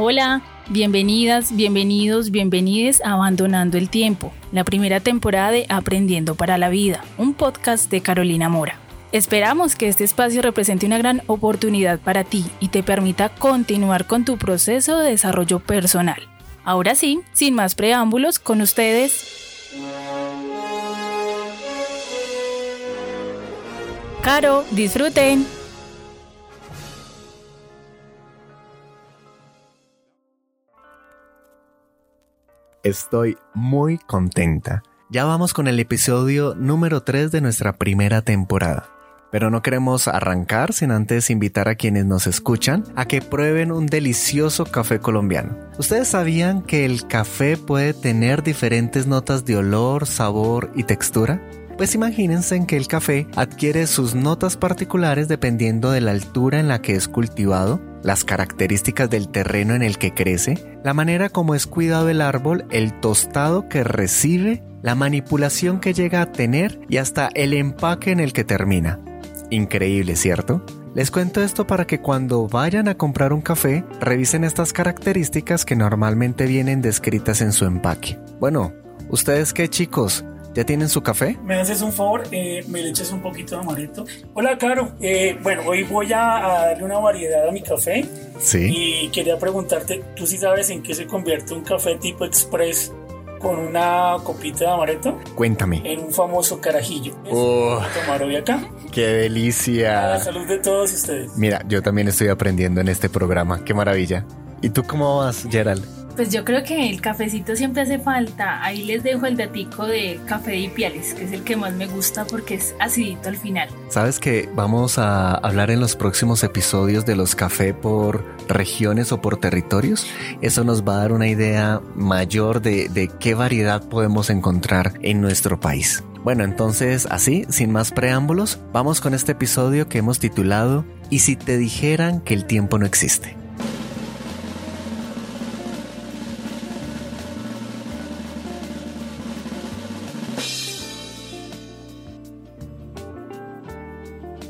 Hola, bienvenidas, bienvenidos, bienvenides a Abandonando el Tiempo, la primera temporada de Aprendiendo para la Vida, un podcast de Carolina Mora. Esperamos que este espacio represente una gran oportunidad para ti y te permita continuar con tu proceso de desarrollo personal. Ahora sí, sin más preámbulos, con ustedes... Caro, disfruten. Estoy muy contenta. Ya vamos con el episodio número 3 de nuestra primera temporada. Pero no queremos arrancar sin antes invitar a quienes nos escuchan a que prueben un delicioso café colombiano. ¿Ustedes sabían que el café puede tener diferentes notas de olor, sabor y textura? Pues imagínense que el café adquiere sus notas particulares dependiendo de la altura en la que es cultivado, las características del terreno en el que crece, la manera como es cuidado el árbol, el tostado que recibe, la manipulación que llega a tener y hasta el empaque en el que termina. Increíble, ¿cierto? Les cuento esto para que cuando vayan a comprar un café revisen estas características que normalmente vienen descritas en su empaque. Bueno, ¿ustedes qué chicos? ¿Ya tienen su café? Me haces un favor, eh, me le echas un poquito de amaretto. Hola, Caro. Eh, bueno, hoy voy a, darle una variedad a mi café. Sí. Y quería preguntarte, ¿tú sí sabes en qué se convierte un café tipo express con una copita de amaretto? Cuéntame. En un famoso carajillo. Oh, tomar hoy acá. ¡Qué delicia! A la salud de todos ustedes. Mira, yo también estoy aprendiendo en este programa. ¡Qué maravilla! ¿Y tú cómo vas, Gerald? Pues yo creo que el cafecito siempre hace falta. Ahí les dejo el datico de café de Ipiales, que es el que más me gusta porque es acidito al final. ¿Sabes que vamos a hablar en los próximos episodios de los café por regiones o por territorios? Eso nos va a dar una idea mayor de, de qué variedad podemos encontrar en nuestro país. Bueno, entonces así, sin más preámbulos, vamos con este episodio que hemos titulado ¿Y si te dijeran que el tiempo no existe?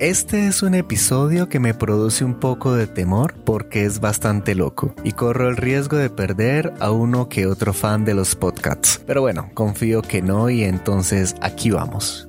Este es un episodio que me produce un poco de temor porque es bastante loco y corro el riesgo de perder a uno que otro fan de los podcasts. Pero bueno, confío que no y entonces aquí vamos.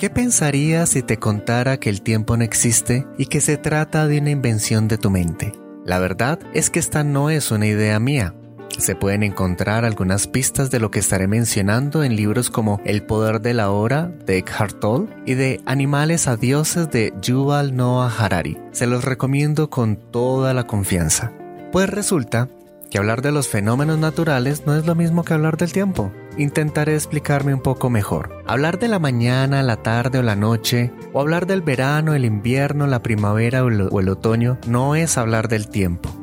¿Qué pensarías si te contara que el tiempo no existe y que se trata de una invención de tu mente? La verdad es que esta no es una idea mía, se pueden encontrar algunas pistas de lo que estaré mencionando en libros como El poder de la hora de Eckhart Tolle y de Animales a dioses de Yuval Noah Harari. Se los recomiendo con toda la confianza. Pues resulta que hablar de los fenómenos naturales no es lo mismo que hablar del tiempo. Intentaré explicarme un poco mejor. Hablar de la mañana, la tarde o la noche, o hablar del verano, el invierno, la primavera o el otoño, no es hablar del tiempo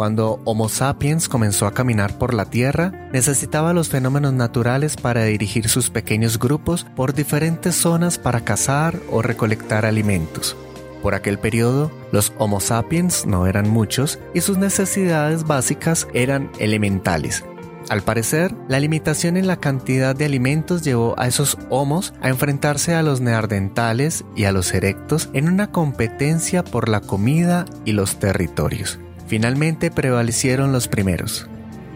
cuando Homo sapiens comenzó a caminar por la Tierra, necesitaba los fenómenos naturales para dirigir sus pequeños grupos por diferentes zonas para cazar o recolectar alimentos. Por aquel periodo, los Homo sapiens no eran muchos y sus necesidades básicas eran elementales. Al parecer, la limitación en la cantidad de alimentos llevó a esos homos a enfrentarse a los neandertales y a los erectos en una competencia por la comida y los territorios. Finalmente prevalecieron los primeros.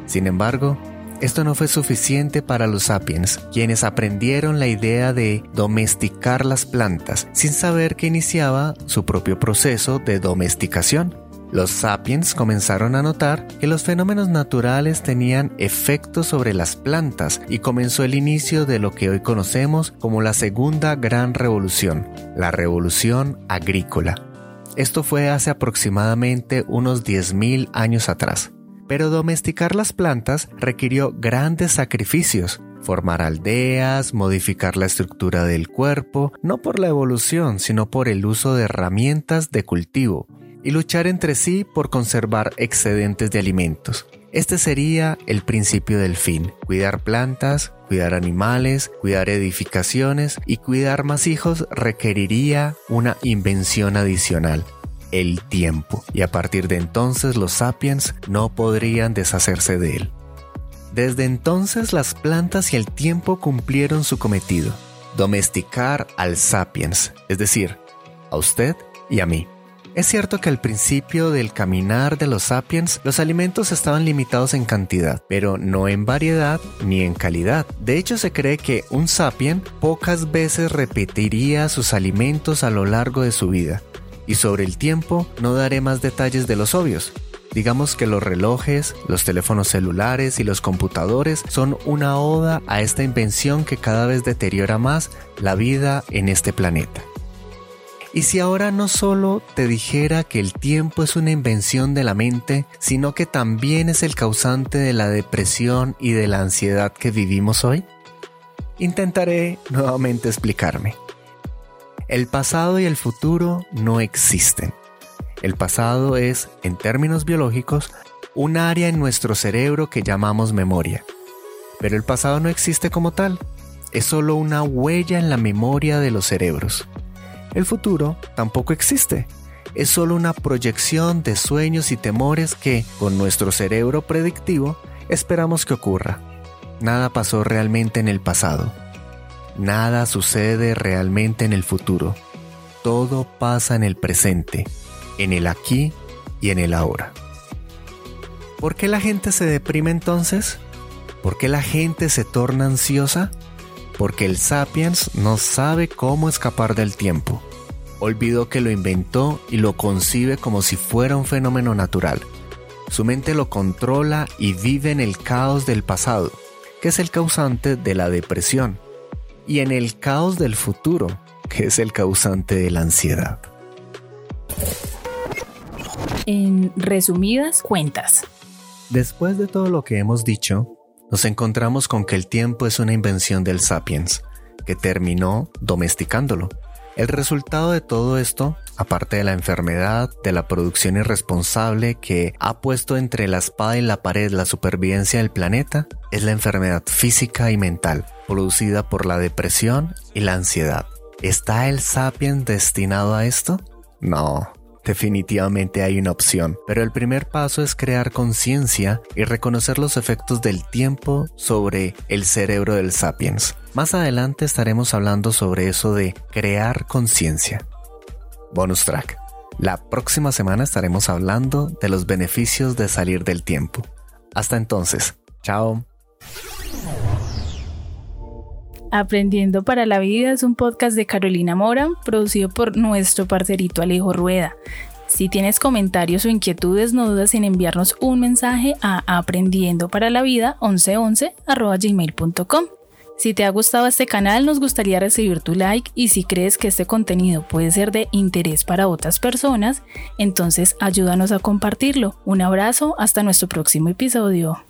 Sin embargo, esto no fue suficiente para los sapiens, quienes aprendieron la idea de domesticar las plantas sin saber que iniciaba su propio proceso de domesticación. Los sapiens comenzaron a notar que los fenómenos naturales tenían efectos sobre las plantas y comenzó el inicio de lo que hoy conocemos como la segunda gran revolución, la revolución agrícola. Esto fue hace aproximadamente unos 10.000 años atrás. Pero domesticar las plantas requirió grandes sacrificios, formar aldeas, modificar la estructura del cuerpo, no por la evolución, sino por el uso de herramientas de cultivo, y luchar entre sí por conservar excedentes de alimentos. Este sería el principio del fin, cuidar plantas, cuidar animales, cuidar edificaciones y cuidar más hijos requeriría una invención adicional, el tiempo, y a partir de entonces los sapiens no podrían deshacerse de él. Desde entonces las plantas y el tiempo cumplieron su cometido, domesticar al sapiens, es decir, a usted y a mí. Es cierto que al principio del caminar de los sapiens los alimentos estaban limitados en cantidad, pero no en variedad ni en calidad. De hecho se cree que un sapien pocas veces repetiría sus alimentos a lo largo de su vida. Y sobre el tiempo no daré más detalles de los obvios. Digamos que los relojes, los teléfonos celulares y los computadores son una oda a esta invención que cada vez deteriora más la vida en este planeta. Y si ahora no solo te dijera que el tiempo es una invención de la mente, sino que también es el causante de la depresión y de la ansiedad que vivimos hoy? Intentaré nuevamente explicarme. El pasado y el futuro no existen. El pasado es, en términos biológicos, un área en nuestro cerebro que llamamos memoria. Pero el pasado no existe como tal, es solo una huella en la memoria de los cerebros. El futuro tampoco existe. Es solo una proyección de sueños y temores que, con nuestro cerebro predictivo, esperamos que ocurra. Nada pasó realmente en el pasado. Nada sucede realmente en el futuro. Todo pasa en el presente, en el aquí y en el ahora. ¿Por qué la gente se deprime entonces? ¿Por qué la gente se torna ansiosa? Porque el sapiens no sabe cómo escapar del tiempo. Olvidó que lo inventó y lo concibe como si fuera un fenómeno natural. Su mente lo controla y vive en el caos del pasado, que es el causante de la depresión, y en el caos del futuro, que es el causante de la ansiedad. En resumidas cuentas. Después de todo lo que hemos dicho, nos encontramos con que el tiempo es una invención del sapiens, que terminó domesticándolo. El resultado de todo esto, aparte de la enfermedad, de la producción irresponsable que ha puesto entre la espada y la pared la supervivencia del planeta, es la enfermedad física y mental, producida por la depresión y la ansiedad. ¿Está el sapiens destinado a esto? No, Definitivamente hay una opción, pero el primer paso es crear conciencia y reconocer los efectos del tiempo sobre el cerebro del sapiens. Más adelante estaremos hablando sobre eso de crear conciencia. Bonus track. La próxima semana estaremos hablando de los beneficios de salir del tiempo. Hasta entonces, chao. Aprendiendo para la Vida es un podcast de Carolina Mora, producido por nuestro parcerito Alejo Rueda. Si tienes comentarios o inquietudes, no dudes en enviarnos un mensaje a aprendiendo para la vida 1111@gmail.com. Si te ha gustado este canal, nos gustaría recibir tu like y si crees que este contenido puede ser de interés para otras personas, entonces ayúdanos a compartirlo. Un abrazo, hasta nuestro próximo episodio.